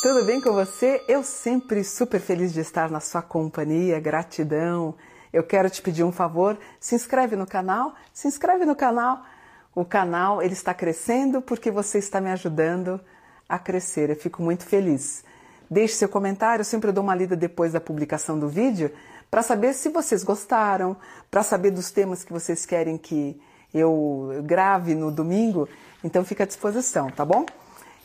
Tudo bem com você? Eu sempre super feliz de estar na sua companhia, gratidão. Eu quero te pedir um favor, se inscreve no canal, se inscreve no canal. O canal ele está crescendo porque você está me ajudando a crescer. Eu fico muito feliz. Deixe seu comentário, eu sempre dou uma lida depois da publicação do vídeo para saber se vocês gostaram, para saber dos temas que vocês querem que eu grave no domingo. Então fica à disposição, tá bom?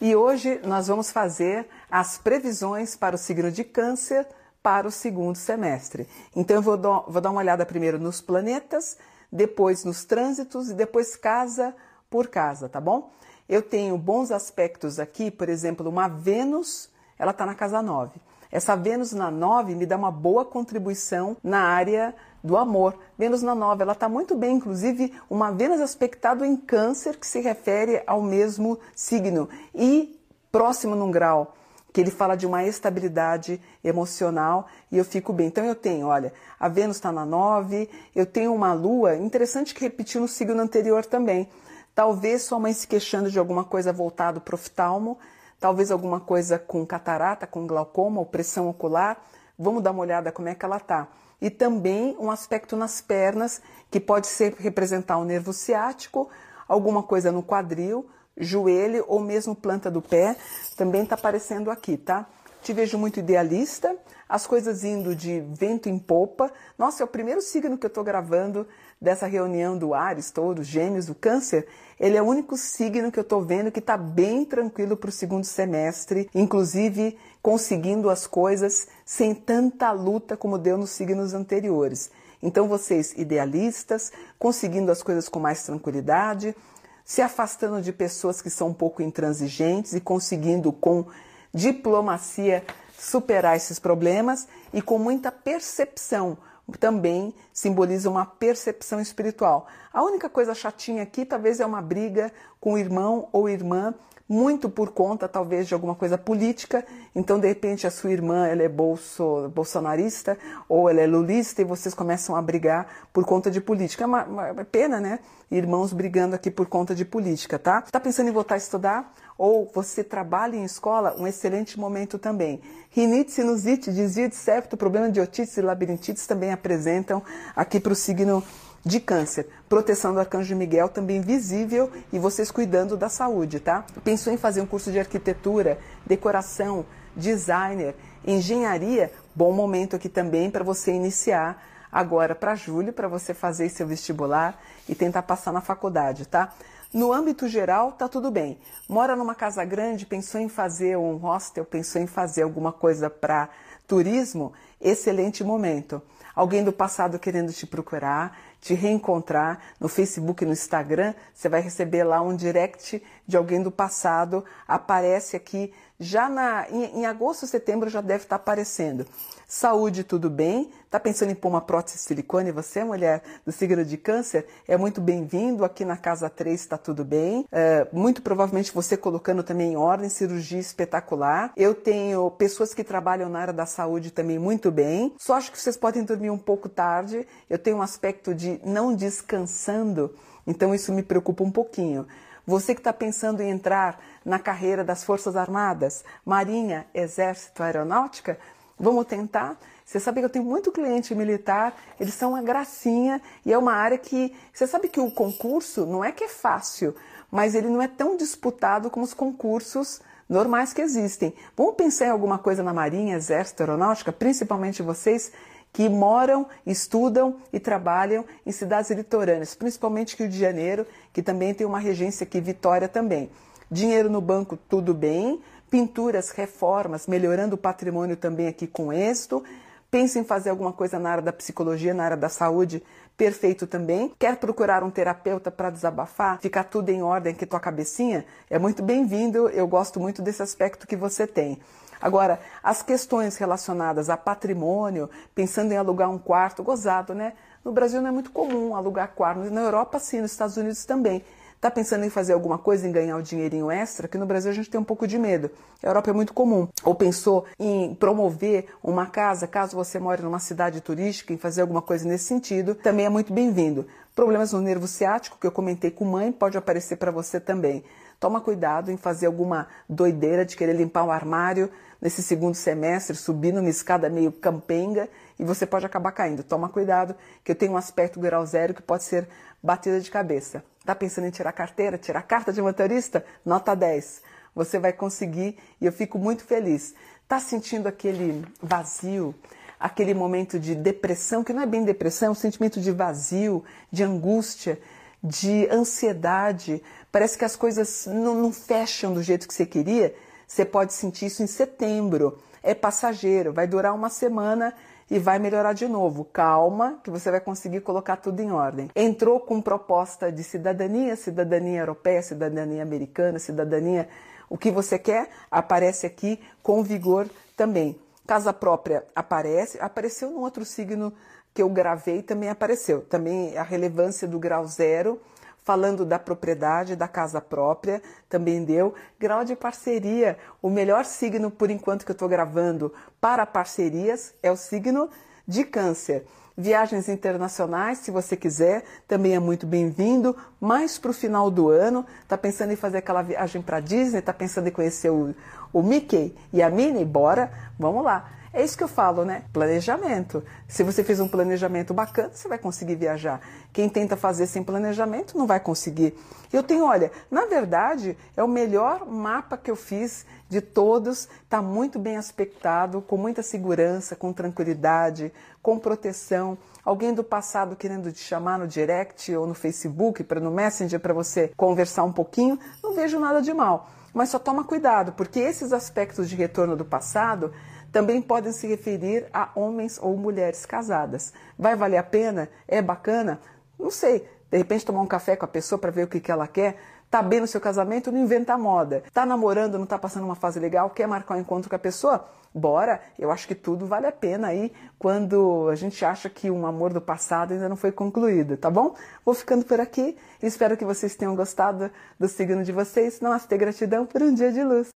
E hoje nós vamos fazer as previsões para o signo de Câncer para o segundo semestre. Então eu vou dar, vou dar uma olhada primeiro nos planetas, depois nos trânsitos e depois casa por casa, tá bom? Eu tenho bons aspectos aqui, por exemplo, uma Vênus, ela está na casa 9. Essa Vênus na 9 me dá uma boa contribuição na área do amor. Vênus na 9, ela está muito bem, inclusive uma Vênus aspectado em câncer, que se refere ao mesmo signo, e próximo num grau, que ele fala de uma estabilidade emocional, e eu fico bem. Então eu tenho, olha, a Vênus está na 9, eu tenho uma Lua, interessante que repetiu no signo anterior também. Talvez sua mãe se queixando de alguma coisa voltado para o oftalmo, talvez alguma coisa com catarata, com glaucoma ou pressão ocular. Vamos dar uma olhada como é que ela está. E também um aspecto nas pernas, que pode ser representar o nervo ciático, alguma coisa no quadril, joelho ou mesmo planta do pé, também está aparecendo aqui, tá? Te vejo muito idealista, as coisas indo de vento em popa. Nossa, é o primeiro signo que eu estou gravando dessa reunião do Ares, todos, Gêmeos, do Câncer. Ele é o único signo que eu estou vendo que está bem tranquilo para o segundo semestre, inclusive conseguindo as coisas sem tanta luta como deu nos signos anteriores. Então, vocês idealistas, conseguindo as coisas com mais tranquilidade, se afastando de pessoas que são um pouco intransigentes e conseguindo com diplomacia superar esses problemas e com muita percepção. Também simboliza uma percepção espiritual. A única coisa chatinha aqui talvez é uma briga com o irmão ou irmã muito por conta talvez de alguma coisa política. Então, de repente, a sua irmã ela é bolso, bolsonarista ou ela é lulista e vocês começam a brigar por conta de política. É uma, uma pena, né? Irmãos brigando aqui por conta de política, tá? Tá pensando em voltar a estudar? Ou você trabalha em escola? Um excelente momento também. Rinite, sinusite, desvio de septo, problema de otites e labirintites também apresentam aqui para o signo de câncer. Proteção do Arcanjo Miguel também visível e vocês cuidando da saúde, tá? Pensou em fazer um curso de arquitetura, decoração, designer, engenharia? Bom momento aqui também para você iniciar agora para julho, para você fazer seu vestibular e tentar passar na faculdade, tá? No âmbito geral, tá tudo bem. Mora numa casa grande, pensou em fazer um hostel, pensou em fazer alguma coisa para turismo? Excelente momento. Alguém do passado querendo te procurar, te reencontrar no Facebook no Instagram, você vai receber lá um direct de alguém do passado, aparece aqui já na, em, em agosto, setembro já deve estar aparecendo. Saúde, tudo bem? Tá pensando em pôr uma prótese de silicone? Você, mulher do signo de câncer, é muito bem-vindo. Aqui na casa 3 está tudo bem. É, muito provavelmente você colocando também em ordem, cirurgia espetacular. Eu tenho pessoas que trabalham na área da saúde também muito bem. Só acho que vocês podem dormir um pouco tarde. Eu tenho um aspecto de não descansando, então isso me preocupa um pouquinho. Você que está pensando em entrar na carreira das Forças Armadas, Marinha, Exército, Aeronáutica, vamos tentar? Você sabe que eu tenho muito cliente militar, eles são uma gracinha e é uma área que. Você sabe que o concurso não é que é fácil, mas ele não é tão disputado como os concursos normais que existem. Vamos pensar em alguma coisa na Marinha, Exército, Aeronáutica, principalmente vocês que moram, estudam e trabalham em cidades litorâneas, principalmente Rio de Janeiro, que também tem uma regência aqui, Vitória também. Dinheiro no banco, tudo bem. Pinturas, reformas, melhorando o patrimônio também aqui com êxito. Pensa em fazer alguma coisa na área da psicologia, na área da saúde, perfeito também. Quer procurar um terapeuta para desabafar, ficar tudo em ordem aqui tua cabecinha? É muito bem-vindo, eu gosto muito desse aspecto que você tem. Agora, as questões relacionadas a patrimônio, pensando em alugar um quarto, gozado, né? No Brasil não é muito comum alugar quarto, na Europa sim, nos Estados Unidos também. Está pensando em fazer alguma coisa, em ganhar o um dinheirinho extra? Que no Brasil a gente tem um pouco de medo. A Europa é muito comum. Ou pensou em promover uma casa, caso você more numa cidade turística, em fazer alguma coisa nesse sentido, também é muito bem-vindo. Problemas no nervo ciático, que eu comentei com mãe, pode aparecer para você também. toma cuidado em fazer alguma doideira de querer limpar o armário nesse segundo semestre, subir numa escada meio campenga e você pode acabar caindo. Toma cuidado, que eu tenho um aspecto grau zero que pode ser batida de cabeça. Tá pensando em tirar carteira, tirar carta de motorista? Nota 10. Você vai conseguir e eu fico muito feliz. Tá sentindo aquele vazio, aquele momento de depressão, que não é bem depressão, é um sentimento de vazio, de angústia, de ansiedade. Parece que as coisas não, não fecham do jeito que você queria você pode sentir isso em setembro. É passageiro, vai durar uma semana e vai melhorar de novo. Calma, que você vai conseguir colocar tudo em ordem. Entrou com proposta de cidadania, cidadania europeia, cidadania americana, cidadania, o que você quer, aparece aqui com vigor também. Casa própria aparece, apareceu no outro signo que eu gravei também apareceu. Também a relevância do grau zero falando da propriedade, da casa própria, também deu. Grau de parceria, o melhor signo por enquanto que eu estou gravando para parcerias é o signo de Câncer. Viagens internacionais, se você quiser, também é muito bem-vindo. Mais para o final do ano, tá pensando em fazer aquela viagem para Disney, tá pensando em conhecer o, o Mickey e a Minnie? Bora, vamos lá. É isso que eu falo, né? Planejamento. Se você fez um planejamento bacana, você vai conseguir viajar. Quem tenta fazer sem planejamento não vai conseguir. Eu tenho, olha, na verdade, é o melhor mapa que eu fiz de todos. Está muito bem aspectado, com muita segurança, com tranquilidade, com proteção. Alguém do passado querendo te chamar no direct ou no Facebook, para no Messenger, para você conversar um pouquinho, não vejo nada de mal. Mas só toma cuidado, porque esses aspectos de retorno do passado também podem se referir a homens ou mulheres casadas. Vai valer a pena? É bacana? Não sei. De repente tomar um café com a pessoa para ver o que, que ela quer. Tá bem no seu casamento, não inventa moda. Tá namorando, não tá passando uma fase legal, quer marcar um encontro com a pessoa? Bora! Eu acho que tudo vale a pena aí quando a gente acha que um amor do passado ainda não foi concluído, tá bom? Vou ficando por aqui. Espero que vocês tenham gostado do signo de vocês. Namastê, gratidão por um dia de luz.